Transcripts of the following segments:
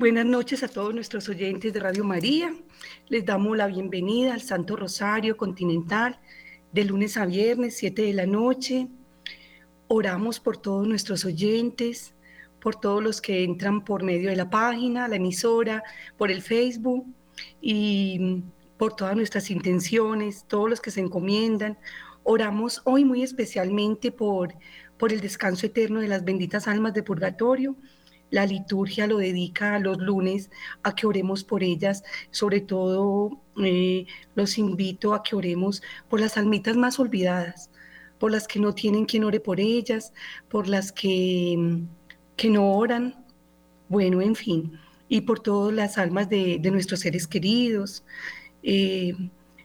Buenas noches a todos nuestros oyentes de Radio María. Les damos la bienvenida al Santo Rosario Continental de lunes a viernes, 7 de la noche. Oramos por todos nuestros oyentes, por todos los que entran por medio de la página, la emisora, por el Facebook y por todas nuestras intenciones, todos los que se encomiendan. Oramos hoy muy especialmente por, por el descanso eterno de las benditas almas de purgatorio la liturgia lo dedica los lunes a que oremos por ellas, sobre todo eh, los invito a que oremos por las almitas más olvidadas, por las que no tienen quien ore por ellas, por las que, que no oran, bueno, en fin, y por todas las almas de, nuestros seres queridos. Eh,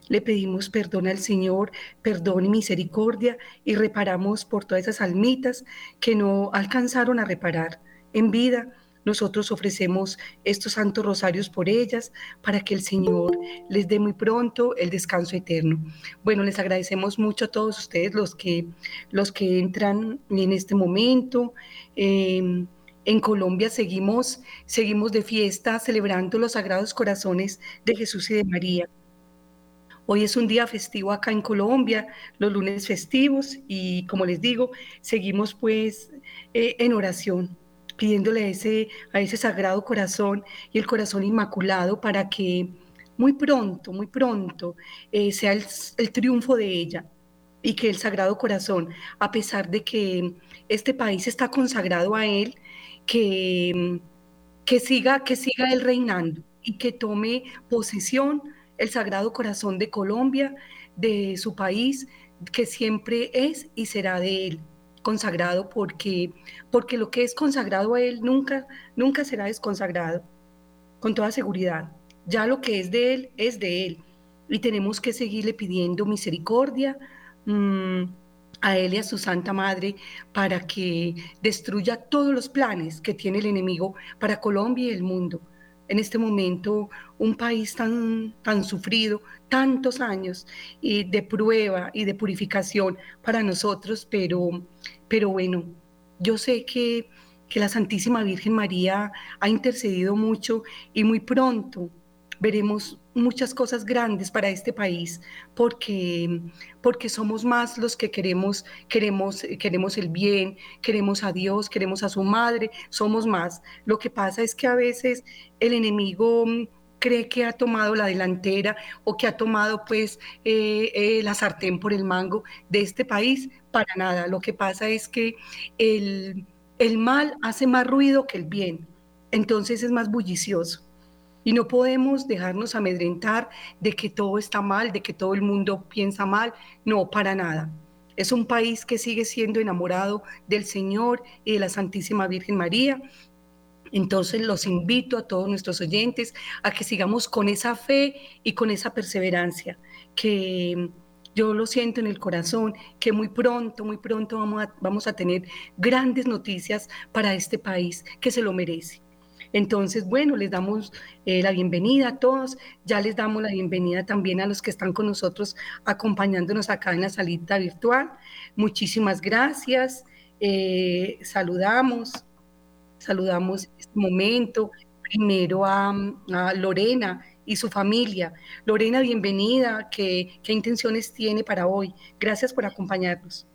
le pedimos perdón al Señor, perdón y misericordia, y reparamos por todas esas almitas que no alcanzaron a reparar en vida. Nosotros ofrecemos estos santos rosarios por ellas para que el Señor les dé muy pronto el descanso eterno. Bueno, les agradecemos mucho a todos ustedes los que, los que entran en este momento. Em, en Colombia seguimos, seguimos de fiesta celebrando los sagrados corazones de Jesús y de María. Hoy es un día festivo acá en Colombia, los lunes festivos y como les digo, seguimos pues eh, en oración pidiéndole ese, a ese sagrado corazón y el corazón inmaculado para que muy pronto, muy pronto eh, sea el, triunfo de ella y que el sagrado corazón, a pesar de que este país está consagrado a él, que, que, siga, que siga él reinando y que tome posesión el sagrado corazón de Colombia, de su país, que siempre es y será de él consagrado porque, porque lo que es consagrado a Él nunca, nunca será desconsagrado, con toda seguridad. Ya lo que es de Él es de Él y tenemos que seguirle pidiendo misericordia mm, a Él y a su Santa Madre para que destruya todos los planes que tiene el enemigo para Colombia y el mundo en este momento un país tan, tan sufrido, tantos años y de prueba y de purificación para nosotros, pero, pero bueno, yo sé que, que la Santísima Virgen María ha intercedido mucho y muy pronto veremos muchas cosas grandes para este país porque, porque somos más los que queremos, queremos, queremos el bien, queremos a Dios, queremos a su madre, somos más. Lo que pasa es que a veces el enemigo mm, cree que ha tomado la delantera o que ha tomado pues eh, eh, la sartén por el mango de este país, para nada. Lo que pasa es que el, el mal hace más ruido que el bien, entonces es más bullicioso. Y no podemos dejarnos amedrentar de que todo está mal, de que todo el mundo piensa mal. No, para nada. Es un país que sigue siendo enamorado del Señor y de la Santísima Virgen María. Entonces los invito a todos nuestros oyentes a que sigamos con esa fe y con esa perseverancia, que yo lo siento en el corazón, que muy pronto, muy pronto vamos a, vamos a tener grandes noticias para este país que se lo merece. Entonces, bueno, les damos eh, la bienvenida a todos, ya les damos la bienvenida también a los que están con nosotros acompañándonos acá en la salita virtual. Muchísimas gracias, eh, saludamos, saludamos este momento primero a, Lorena y su familia. Lorena, bienvenida, ¿Qué, ¿qué intenciones tiene para hoy? Gracias por acompañarnos.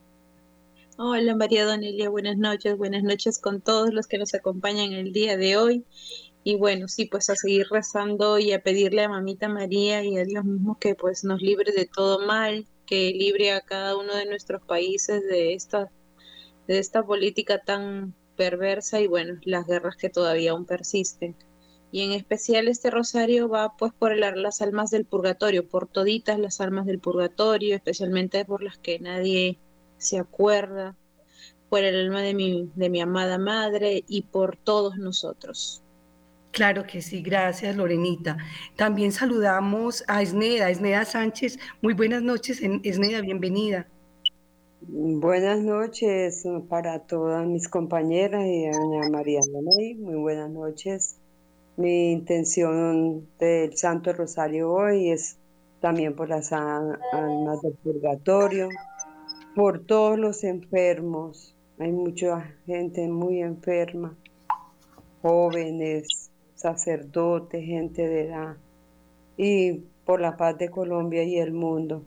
Hola María Donelia, buenas noches, buenas noches con todos los que nos acompañan el día de hoy. Y bueno, sí, pues a seguir rezando y a pedirle a Mamita María y a Dios mismo que pues nos libre de todo mal, que libre a cada uno de nuestros países de esta, de esta política tan perversa y bueno, las guerras que todavía aún persisten. Y en especial este rosario va pues por las almas del purgatorio, por toditas las almas del purgatorio, especialmente por las que nadie se acuerda, por el alma de mi, de mi amada madre y por todos nosotros. Claro que sí, gracias Lorenita. También saludamos a Esneda, Esneda Sánchez. Muy buenas noches, Esneda, bienvenida. Buenas noches para todas mis compañeras y a doña María Donay. Muy buenas noches. Mi intención del Santo Rosario hoy es también por las almas del purgatorio, por todos los enfermos. Hay mucha gente muy enferma, jóvenes, sacerdotes, gente de edad, y por la paz de Colombia y el mundo.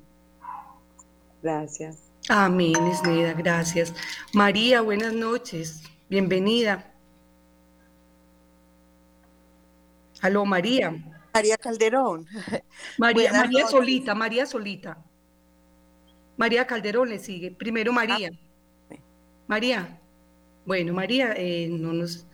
Gracias. Amén, Esneda, gracias. María, buenas noches, bienvenida. Aló, María. María Calderón. María, María Solita, María Solita. María Calderón le sigue. Primero María. Ah, María. Bueno, María, eh, no nos.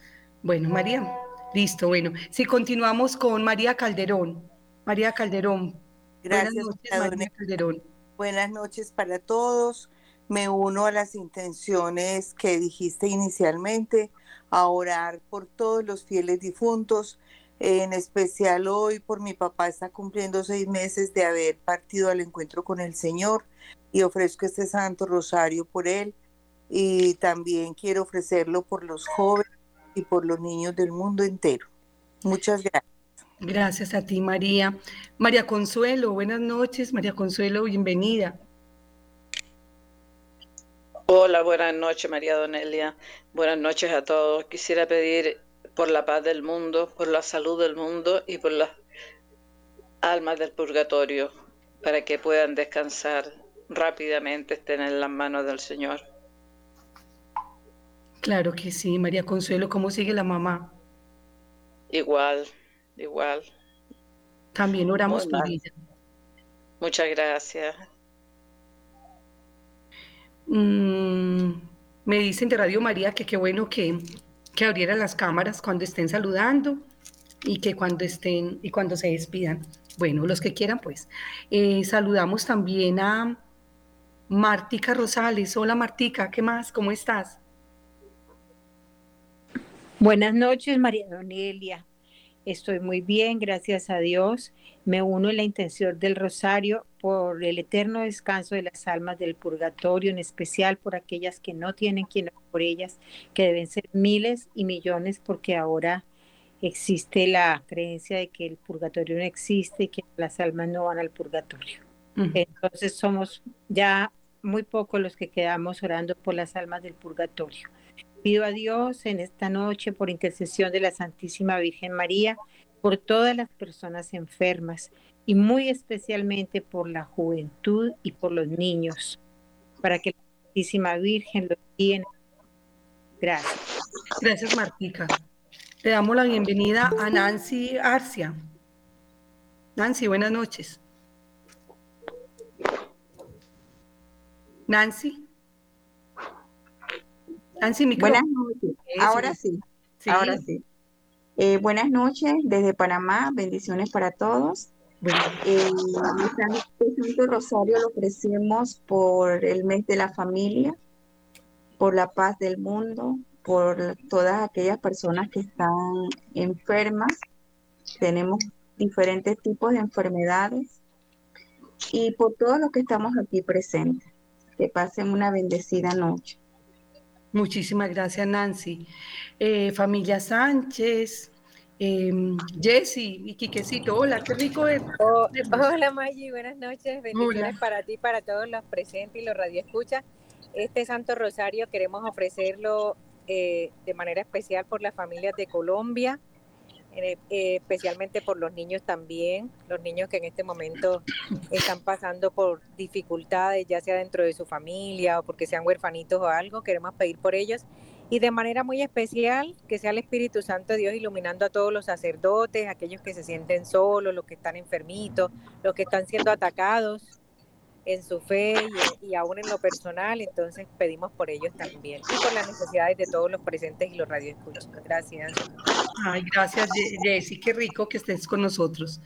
Bueno, María. Listo, bueno. Si continuamos con María Calderón. María Calderón. Gracias, Buenas noches, María Calderón. Buenas noches para todos. Me uno a las intenciones que dijiste inicialmente, a orar por todos los fieles difuntos, en especial hoy por mi papá está cumpliendo seis meses de haber partido al encuentro con el Señor y ofrezco este Santo Rosario por él y también quiero ofrecerlo por los jóvenes y por los niños del mundo entero. Muchas gracias. Gracias a ti, María. María Consuelo, buenas noches. María Consuelo, bienvenida. Hola, buenas noches, María Donelia. Buenas noches a todos. Quisiera pedir por la paz del mundo, por la salud del mundo y por las almas del purgatorio, para que puedan descansar rápidamente, estén en las manos del Señor. Claro que sí, María Consuelo, ¿cómo sigue la mamá? Igual, igual. También oramos por ella. Muchas gracias. Mm, me dicen de Radio María que qué bueno que que abrieran las cámaras cuando estén saludando y que cuando estén y cuando se despidan. Bueno, los que quieran, pues. Eh, saludamos también a Martica Rosales. Hola Martica, ¿qué más? ¿Cómo estás? Buenas noches, María Donelia. Estoy muy bien, gracias a Dios. Me uno en la intención del rosario por el eterno descanso de las almas del purgatorio, en especial por aquellas que no tienen quien por ellas, que deben ser miles y millones, porque ahora existe la creencia de que el purgatorio no existe y que las almas no van al purgatorio. Entonces somos ya muy pocos los que quedamos orando por las almas del purgatorio. Pido a Dios en esta noche, por intercesión de la Santísima Virgen María, por todas las personas enfermas y muy especialmente por la juventud y por los niños, para que la Santísima Virgen los guíe. Gracias. Gracias, Martica. Le damos la bienvenida a Nancy Arcia. Nancy, buenas noches. Nancy. Nancy, Buenas noches. Ahora sí. Ahora sí. Eh, buenas noches desde Panamá. Bendiciones para todos. Eh, Santo Rosario lo ofrecemos por el mes de la familia, por la paz del mundo, por todas aquellas personas que están enfermas. Tenemos diferentes tipos de enfermedades y por todos los que estamos aquí presentes. Que pasen una bendecida noche. Muchísimas gracias, Nancy. Eh, familia Sánchez, eh, Jessy y Quiquecito, hola, qué rico es. Oh, hola, Maggi, buenas noches. Bendiciones para ti, para todos los presentes y los radioescuchas. Este Santo Rosario queremos ofrecerlo eh, de manera especial por las familias de Colombia, eh, especialmente por los niños también, los niños que en este momento están pasando por dificultades, ya sea dentro de su familia o porque sean huerfanitos o algo, queremos pedir por ellos. Y de manera muy especial, que sea el Espíritu Santo Dios iluminando a todos los sacerdotes, aquellos que se sienten solos, los que están enfermitos, los que están siendo atacados en su fe y, aún en lo personal, entonces pedimos por ellos también y por las necesidades de todos los presentes y los radioescuchos. Gracias. Ay, gracias Jessy, qué rico que estés con nosotros.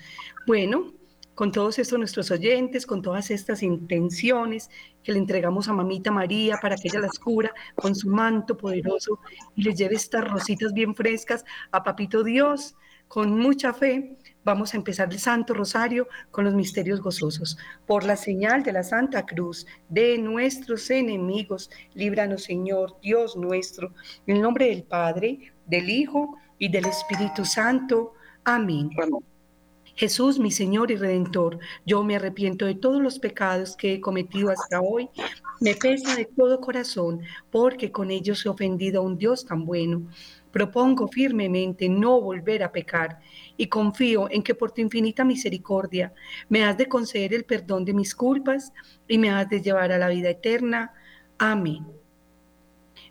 Bueno, con todos estos nuestros oyentes, con todas estas intenciones que le entregamos a Mamita María para que ella las cubra con su manto poderoso y les lleve estas rositas bien frescas a Papito Dios con mucha fe Vamos a empezar el Santo Rosario con los misterios gozosos. Por la señal de la Santa Cruz de nuestros enemigos, líbranos Señor, Dios nuestro, en el nombre del Padre, del Hijo y del Espíritu Santo. Amén. Jesús, mi Señor y Redentor, yo me arrepiento de todos los pecados que he cometido hasta hoy Me pesa de todo corazón porque con ellos he ofendido a un Dios tan bueno. Propongo firmemente no volver a pecar y confío en que por tu infinita misericordia me has de conceder el perdón de mis culpas y me has de llevar a la vida eterna. Amén.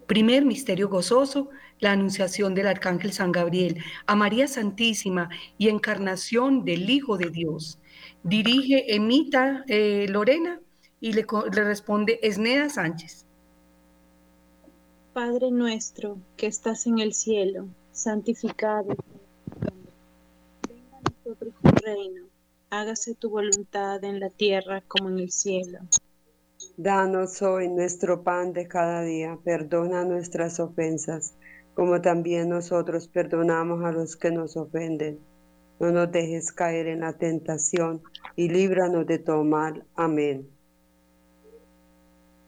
Primer misterio gozoso, la anunciación del Arcángel San Gabriel a María Santísima y encarnación del Hijo de Dios. Dirige Emita eh, Lorena y le, le responde Esneda Sánchez. Padre nuestro que estás en el cielo, santificado. Venga a nosotros tu reino, hágase tu voluntad en la tierra como en el cielo. Danos hoy nuestro pan de cada día, perdona nuestras ofensas, como también nosotros perdonamos a los que nos ofenden. No nos dejes caer en la tentación y líbranos de todo mal. Amén.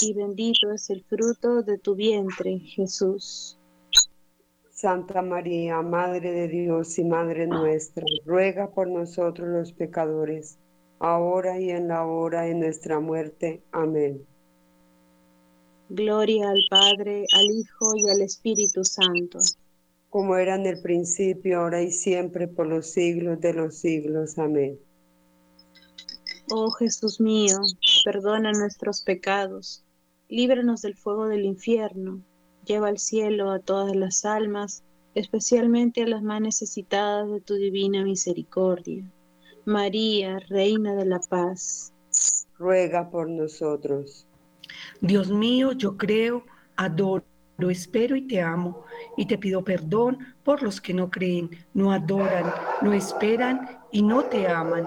y bendito es el fruto de tu vientre, Jesús. Santa María, Madre de Dios y Madre nuestra, ruega por nosotros los pecadores, ahora y en la hora de nuestra muerte. Amén. Gloria al Padre, al Hijo y al Espíritu Santo. Como era en el principio, ahora y siempre, por los siglos de los siglos. Amén. Oh Jesús mío, perdona nuestros pecados, líbranos del fuego del infierno Lleva al cielo a todas las almas, especialmente a las más necesitadas de tu divina misericordia. María, Reina de la Paz. Ruega por nosotros. Dios mío, yo creo, adoro, espero y te amo, y te pido perdón por los que no creen, no adoran, no esperan y no te aman.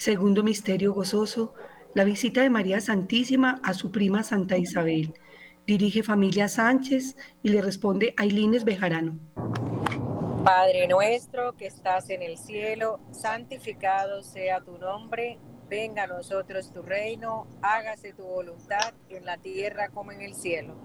Segundo misterio gozoso, la visita de María Santísima a su prima Santa Isabel. Dirige familia Sánchez y le responde Ailines Bejarano. Padre nuestro que estás en el cielo, santificado sea tu nombre, venga a nosotros tu reino, hágase tu voluntad en la tierra como en el cielo.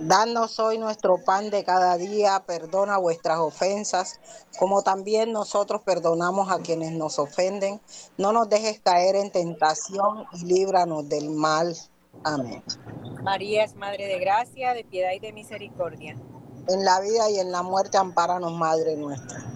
Danos hoy nuestro pan de cada día, perdona vuestras ofensas, como también nosotros perdonamos a quienes nos ofenden. No nos dejes caer en tentación y líbranos del mal. Amén. María es Madre de Gracia, de piedad y de misericordia. En la vida y en la muerte, ampáranos, Madre nuestra.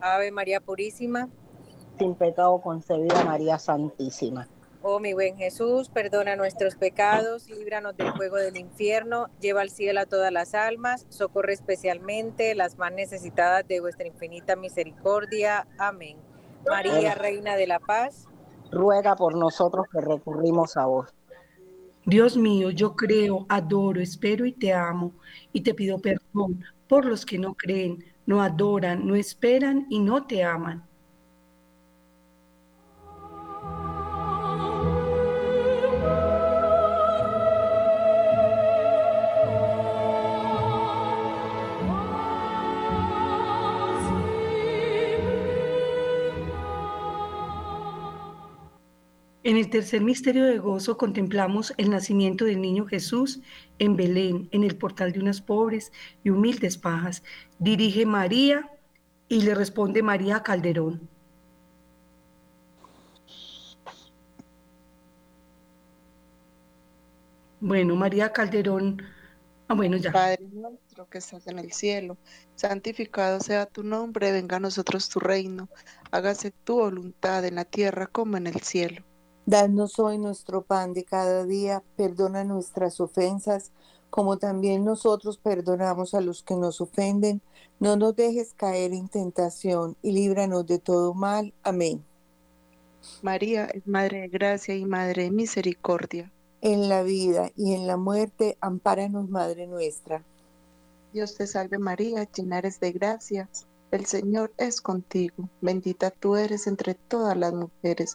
Ave María Purísima. Sin pecado concebida María Santísima. Oh mi buen Jesús, perdona nuestros pecados, líbranos del fuego del infierno, lleva al cielo a todas las almas, socorre especialmente las más necesitadas de vuestra infinita misericordia. Amén. María, Reina de la Paz. Ruega por nosotros que recurrimos a vos. Dios mío, yo creo, adoro, espero y te amo, y te pido perdón por los que no creen, no adoran, no esperan y no te aman. En el tercer misterio de gozo contemplamos el nacimiento del niño Jesús en Belén, en el portal de unas pobres y humildes pajas. Dirige María y le responde María Calderón. Bueno, María Calderón. Ah, bueno, ya. Padre nuestro que estás en el cielo, santificado sea tu nombre, venga a nosotros tu reino, hágase tu voluntad en la tierra como en el cielo. Danos hoy nuestro pan de cada día, perdona nuestras ofensas, como también nosotros perdonamos a los que nos ofenden. No nos dejes caer en tentación y líbranos de todo mal. Amén. María es Madre de Gracia y Madre de Misericordia. En la vida y en la muerte, ampáranos, Madre nuestra. Dios te salve María, llena eres de gracia. El Señor es contigo. Bendita tú eres entre todas las mujeres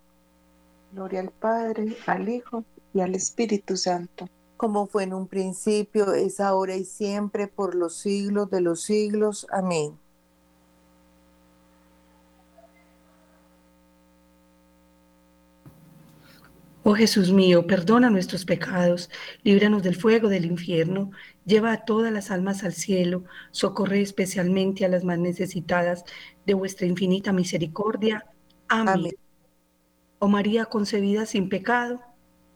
Gloria al Padre, al Hijo y al Espíritu Santo. Como fue en un principio, es ahora y siempre, por los siglos de los siglos. Amén. Oh Jesús mío, perdona nuestros pecados, líbranos del fuego del infierno, lleva a todas las almas al cielo, socorre especialmente a las más necesitadas de vuestra infinita misericordia. Amén. Oh María concebida sin pecado,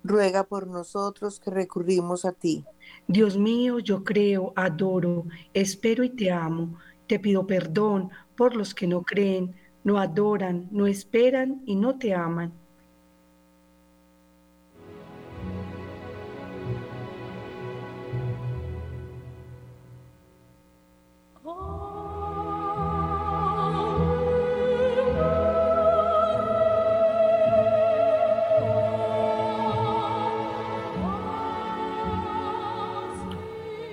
ruega por nosotros que recurrimos a ti. Dios mío, yo creo, adoro, espero y te amo. Te pido perdón por los que no creen, no adoran, no esperan y no te aman.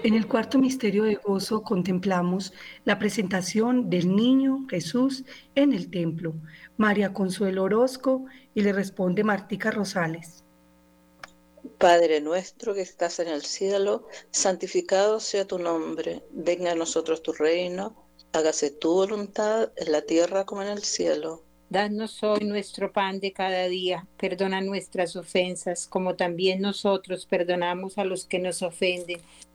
En el cuarto misterio de gozo contemplamos la presentación del niño Jesús en el templo. María Consuelo Orozco y le responde Martica Rosales. Padre nuestro que estás en el cielo, santificado sea tu nombre, venga a nosotros tu reino, hágase tu voluntad en la tierra como en el cielo. Danos hoy nuestro pan de cada día, perdona nuestras ofensas, como también nosotros perdonamos a los que nos ofenden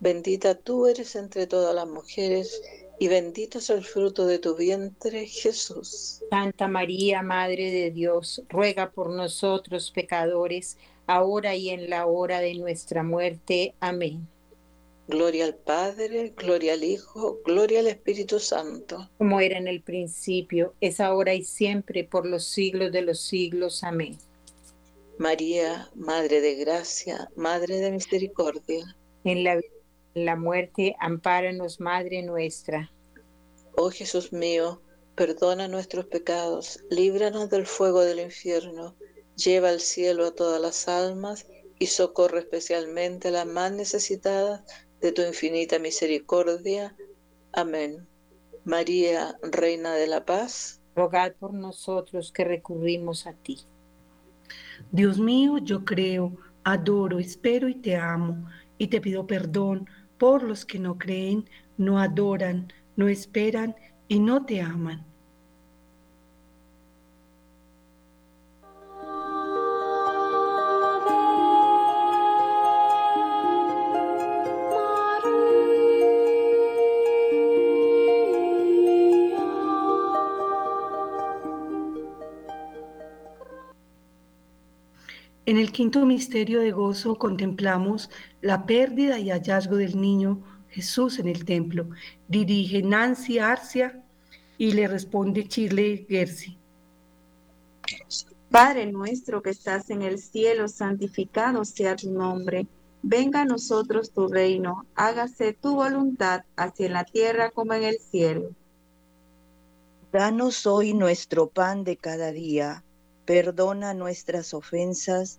bendita tú eres entre todas las mujeres, y bendito es el fruto de tu vientre, Jesús. Santa María, Madre de Dios, ruega por nosotros pecadores, ahora y en la hora de nuestra muerte. Amén. Gloria al Padre, gloria al Hijo, gloria al Espíritu Santo. Como era en el principio, es ahora y siempre, por los siglos de los siglos. Amén. María, Madre de Gracia, Madre de Misericordia. En la, en la muerte, ampáranos, Madre nuestra. Oh Jesús mío, perdona nuestros pecados, líbranos del fuego del infierno, lleva al cielo a todas las almas y socorre especialmente a las más necesitadas de tu infinita misericordia. Amén. María, Reina de la Paz, rogad por nosotros que recurrimos a ti. Dios mío, yo creo, adoro, espero y te amo, y te pido perdón por los que no creen, no adoran, no esperan y no te aman. El quinto misterio de gozo contemplamos la pérdida y hallazgo del niño Jesús en el templo. Dirige Nancy Arcia y le responde Chile Gersi. Padre nuestro que estás en el cielo, santificado sea tu nombre. Venga a nosotros tu reino, hágase tu voluntad, así en la tierra como en el cielo. Danos hoy nuestro pan de cada día Perdona nuestras ofensas,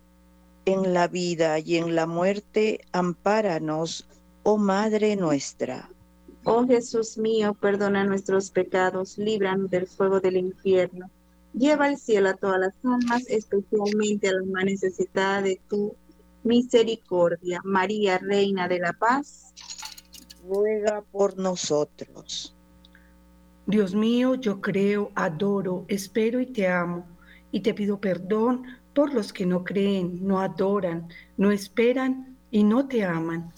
En la vida y en la muerte, ampáranos, oh Madre nuestra. Oh Jesús mío, perdona nuestros pecados, líbranos del fuego del infierno. Lleva al cielo a todas las almas, especialmente a las más necesitadas de tu misericordia. María, Reina de la Paz, ruega por nosotros. Dios mío, yo creo, adoro, espero y te amo, y te pido perdón por los que no creen, no adoran, no esperan y no te aman.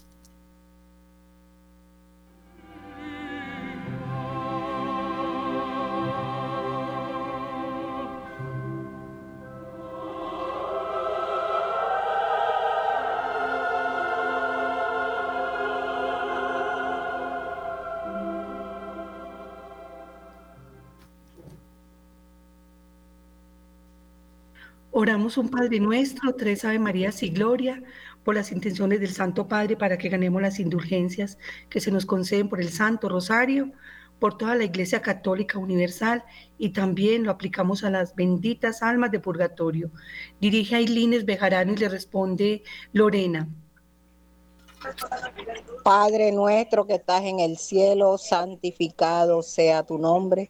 Oramos un Padre nuestro, tres Ave Marías y Gloria, por las intenciones del Santo Padre para que ganemos las indulgencias que se nos conceden por el Santo Rosario, por toda la Iglesia Católica Universal y también lo aplicamos a las benditas almas de purgatorio. Dirige a Ilines Bejarano y le responde Lorena. Padre nuestro que estás en el cielo, santificado sea tu nombre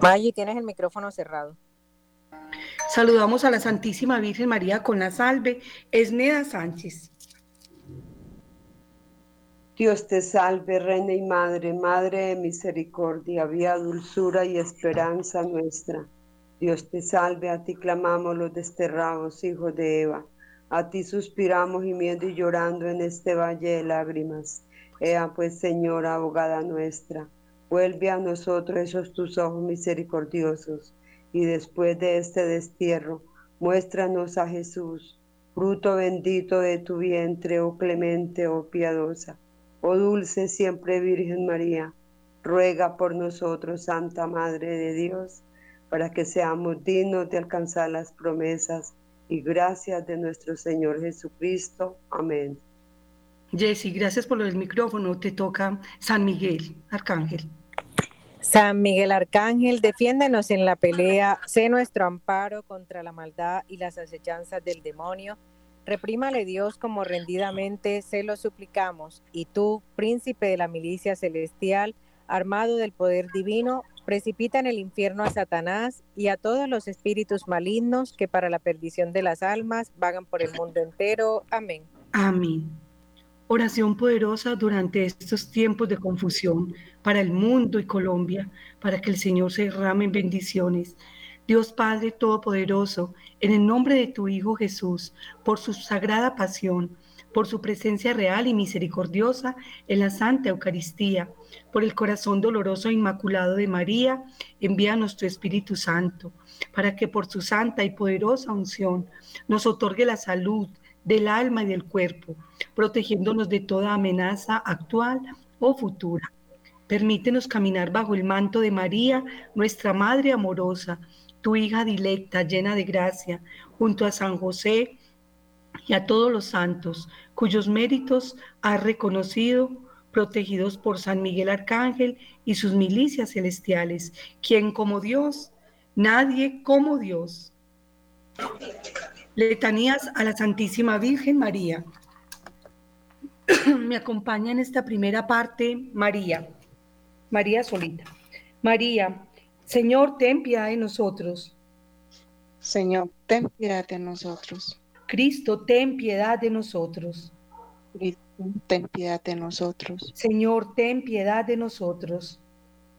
Maggie, tienes el micrófono cerrado. Saludamos a la Santísima Virgen María con la salve, Esneda Sánchez. Dios te salve, Reina y Madre, Madre de misericordia, vía dulzura y esperanza nuestra. Dios te salve, a ti clamamos los desterrados hijos de Eva. A ti suspiramos gimiendo y llorando en este valle de lágrimas. Ea pues, Señora, abogada nuestra Vuelve a nosotros esos tus ojos misericordiosos, y después de este destierro, muéstranos a Jesús, fruto bendito de tu vientre, oh clemente, oh piadosa, oh dulce siempre Virgen María, ruega por nosotros, Santa Madre de Dios, para que seamos dignos de alcanzar las promesas y gracias de nuestro Señor Jesucristo. Amén. Jessy, gracias por del micrófono. Te toca San Miguel, Arcángel. San Miguel Arcángel, defiéndenos en la pelea, sé nuestro amparo contra la maldad y las acechanzas del demonio. Reprímale Dios como rendidamente se lo suplicamos. Y tú, príncipe de la milicia celestial, armado del poder divino, precipita en el infierno a Satanás y a todos los espíritus malignos que para la perdición de las almas vagan por el mundo entero. Amén. Amén. Oración poderosa durante estos tiempos de confusión para el mundo y Colombia, para que el Señor se derrame en bendiciones. Dios Padre Todopoderoso, en el nombre de tu Hijo Jesús, por su sagrada pasión, por su presencia real y misericordiosa en la Santa Eucaristía, por el corazón doloroso e inmaculado de María, envíanos tu Espíritu Santo, para que por su santa y poderosa unción nos otorgue la salud del alma y del cuerpo, protegiéndonos de toda amenaza actual o futura. Permítenos caminar bajo el manto de María, nuestra Madre amorosa, tu hija dilecta, llena de gracia, junto a San José y a todos los santos, cuyos méritos has reconocido, protegidos por San Miguel Arcángel y sus milicias celestiales, quien como Dios, nadie como Dios. Letanías a la Santísima Virgen María. Me acompaña en esta primera parte María, María solita. María, Señor, ten piedad de nosotros. Señor, ten piedad de nosotros. Cristo, ten piedad de nosotros. Cristo, ten piedad de nosotros. Señor, ten piedad de nosotros.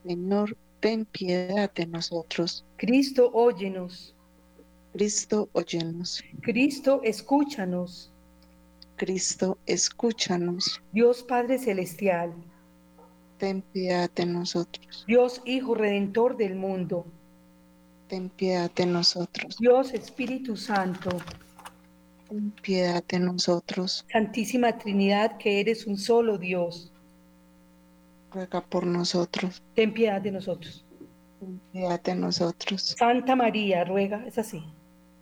Señor, ten piedad de nosotros. Cristo, óyenos. Cristo, óyenos. Cristo, escúchanos. Cristo, escúchanos. Dios Padre Celestial. Ten piedad de nosotros. Dios Hijo Redentor del mundo. Ten piedad de nosotros. Dios Espíritu Santo Ten piedad de nosotros. Santísima Trinidad, que eres un solo Dios. Ruega por nosotros. Ten piedad de nosotros. Ten piedad de nosotros. Santa María, ruega, es así.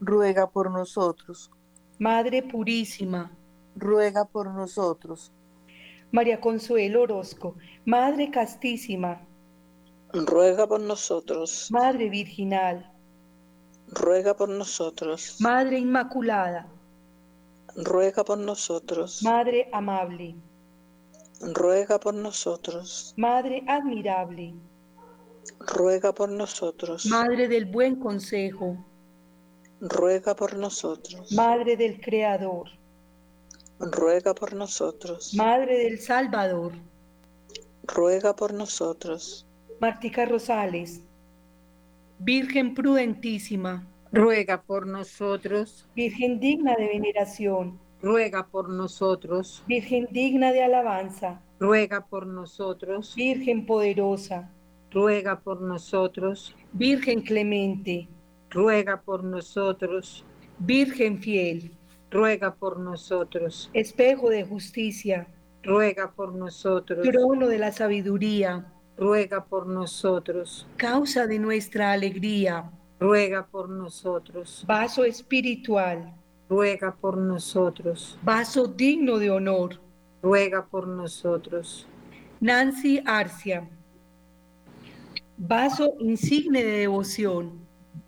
ruega por nosotros. Madre Purísima, ruega por nosotros. María Consuelo Orozco, Madre Castísima, ruega por nosotros. Madre Virginal, ruega por nosotros. Madre Inmaculada, ruega por nosotros. Madre amable, ruega por nosotros. Madre admirable, ruega por nosotros. Madre del buen consejo, ruega por nosotros. Madre del Creador, ruega por nosotros. Madre del Salvador, ruega por nosotros. Martica Rosales, Virgen prudentísima, ruega por nosotros. Virgen digna de veneración, ruega por nosotros. Virgen digna de alabanza, ruega por nosotros. Virgen poderosa, ruega por nosotros. Virgen clemente, ruega por nosotros. Virgen fiel, ruega por nosotros. Espejo de justicia, ruega por nosotros. Trono de la sabiduría, ruega por nosotros. Causa de nuestra alegría, ruega por nosotros. Vaso espiritual, ruega por nosotros. Vaso digno de honor, ruega por nosotros. Nancy Arcia, vaso insigne de devoción,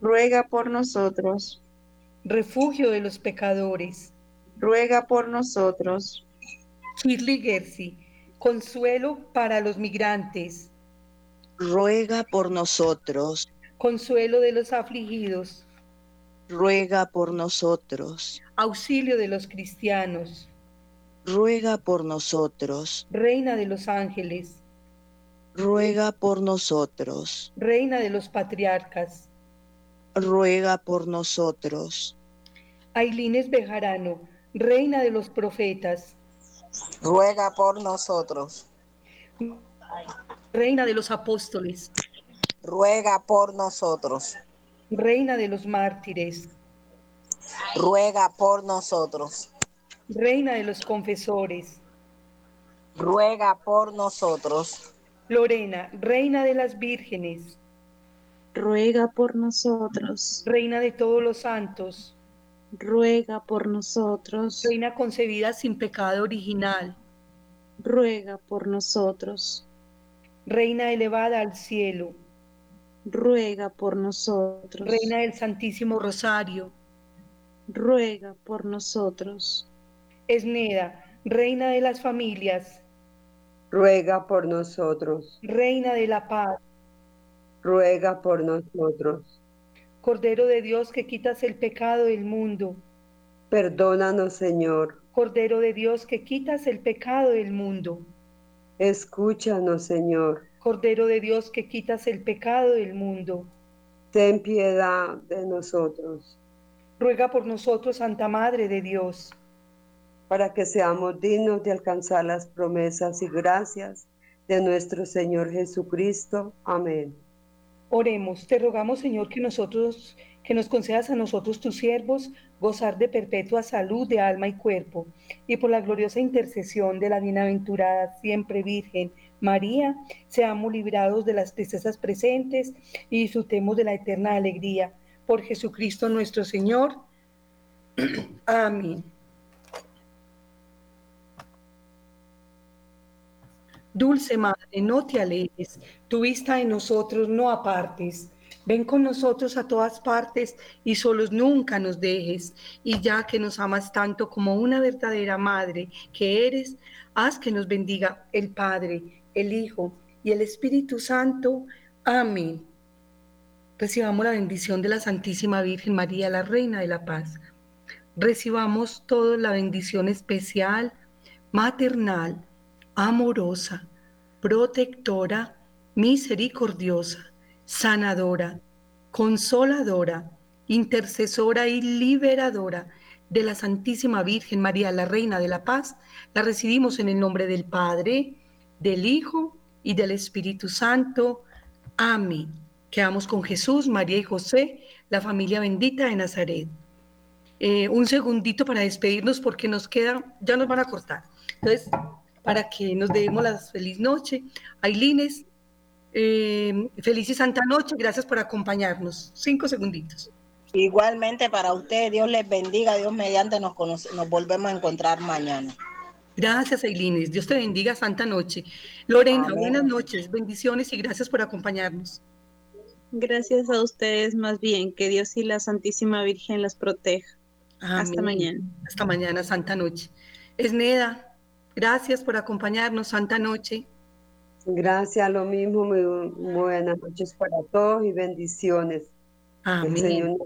ruega por nosotros. Refugio de los pecadores, ruega por nosotros. Shirley Gersi, consuelo para los migrantes, ruega por nosotros. Consuelo de los afligidos, ruega por nosotros. Auxilio de los cristianos, ruega por nosotros. Reina de los ángeles, ruega por nosotros. Reina de los patriarcas, ruega por nosotros. Ailines Bejarano, Reina de los profetas, ruega por nosotros. Reina de los apóstoles, ruega por nosotros. Reina de los mártires, ruega por nosotros. Reina de los confesores, ruega por nosotros. Lorena, Reina de las vírgenes, ruega por nosotros. Reina de todos los santos, ruega por nosotros. Reina concebida sin pecado original, ruega por nosotros. Reina elevada al cielo, ruega por nosotros. Reina del Santísimo Rosario, ruega por nosotros. Esneda, Reina de las familias, ruega por nosotros. Reina de la paz, ruega por nosotros. Cordero de Dios que quitas el pecado del mundo, perdónanos Señor. Cordero de Dios que quitas el pecado del mundo, escúchanos Señor. Cordero de Dios que quitas el pecado del mundo, ten piedad de nosotros. Ruega por nosotros, Santa Madre de Dios, para que seamos dignos de alcanzar las promesas y gracias de nuestro Señor Jesucristo. Amén. Oremos, te rogamos, Señor, que nosotros que nos concedas a nosotros tus siervos gozar de perpetua salud de alma y cuerpo, y por la gloriosa intercesión de la bienaventurada siempre Virgen María, seamos librados de las tristezas presentes y disfrutemos de la eterna alegría. Por Jesucristo nuestro Señor. Amén. Dulce Madre, no te alejes, tu vista en nosotros no apartes. Ven con nosotros a todas partes y solos nunca nos dejes. Y ya que nos amas tanto como una verdadera madre que eres, haz que nos bendiga el Padre, el Hijo y el Espíritu Santo. Amén. Recibamos la bendición de la Santísima Virgen María, la Reina de la Paz. Recibamos toda la bendición especial, maternal, amorosa, protectora, misericordiosa, sanadora, consoladora, intercesora y liberadora de la Santísima Virgen María, la Reina de la Paz, la recibimos en el nombre del Padre, del Hijo y del Espíritu Santo. Amén. Quedamos con Jesús, María y José, la familia bendita de Nazaret. Eh, un segundito para despedirnos porque nos queda, ya nos van a cortar. Entonces, para que nos demos la feliz noche. Ailines, eh, feliz y santa noche, gracias por acompañarnos. Cinco segunditos. Igualmente para usted, Dios les bendiga, Dios mediante nos, nos volvemos a encontrar mañana. Gracias, Ailines. Dios te bendiga, santa noche. Lorena, buenas noches, bendiciones y gracias por acompañarnos. Gracias a ustedes, más bien, que Dios y la Santísima Virgen las proteja. Hasta mañana. Hasta mañana, santa noche. Esneda, Gracias por acompañarnos, Santa Noche. Gracias, lo mismo, muy, buenas noches para todos y bendiciones. Amén. El Señor,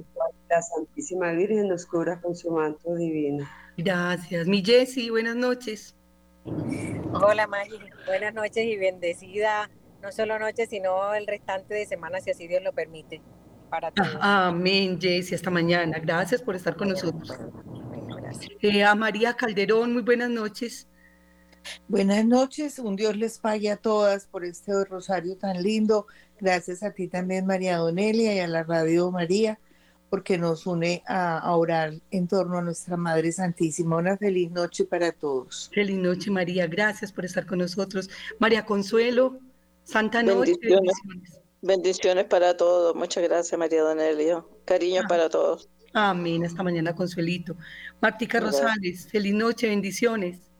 la Santísima Virgen, nos cura con su manto divino. Gracias. Mi Jessy, buenas noches. Hola, Maggie. Buenas noches y bendecida, no solo noche, sino el restante de semana, si así Dios lo permite. Para todos. amén, Jessy, hasta mañana. Gracias por estar con nosotros. Eh, a María Calderón, muy buenas noches. Buenas noches, un Dios les pague a todas por este rosario tan lindo. Gracias a ti también, María Donelia, y a la Radio María, porque nos une a, orar en torno a nuestra Madre Santísima. Una feliz noche para todos. Feliz noche, María. Gracias por estar con nosotros. María Consuelo, Santa Noche. Bendiciones, bendiciones para todos. Muchas gracias, María Donelia. Cariños para todos. Amén. Hasta mañana, Consuelito. Martica Rosales, feliz noche, bendiciones.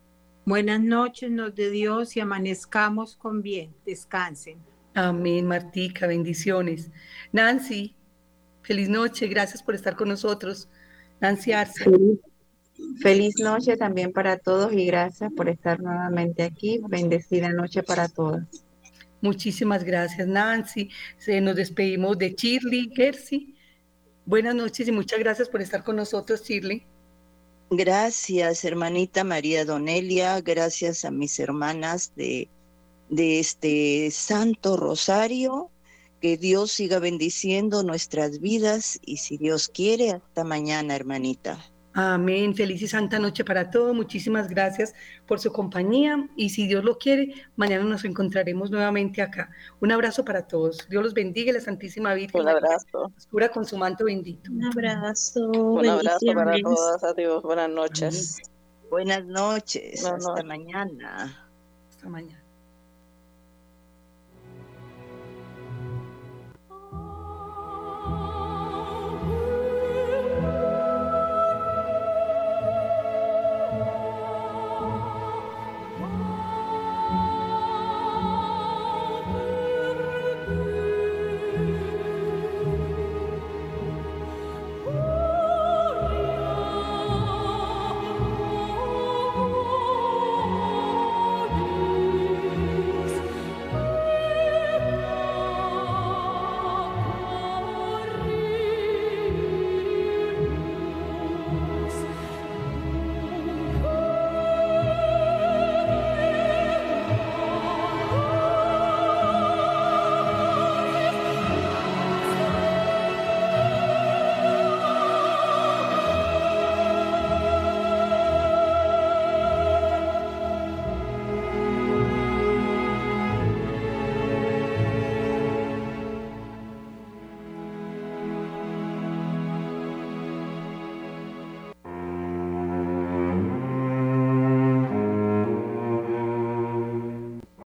Buenas noches, nos de Dios y amanezcamos con bien. Descansen. Amén, Martica, bendiciones. Nancy, feliz noche, gracias por estar con nosotros. Nancy Arce. Feliz, noche también para todos y gracias por estar nuevamente aquí. Bendecida noche para todos. Muchísimas gracias, Nancy. Se nos despedimos de Shirley, Gersi. Buenas noches y muchas gracias por estar con nosotros, Shirley. Gracias, hermanita María Donelia. Gracias a mis hermanas de de este Santo Rosario. Que Dios siga bendiciendo nuestras vidas y si Dios quiere, hasta mañana, hermanita. Amén. Feliz y santa noche para todos. Muchísimas gracias por su compañía y si Dios lo quiere, mañana nos encontraremos nuevamente acá. Un abrazo para todos. Dios los bendiga y la Santísima Virgen. Un abrazo. Cura con su manto bendito. Un abrazo. Un abrazo para todas. Adiós. Buenas noches. Buenas noches. Hasta mañana. Hasta mañana.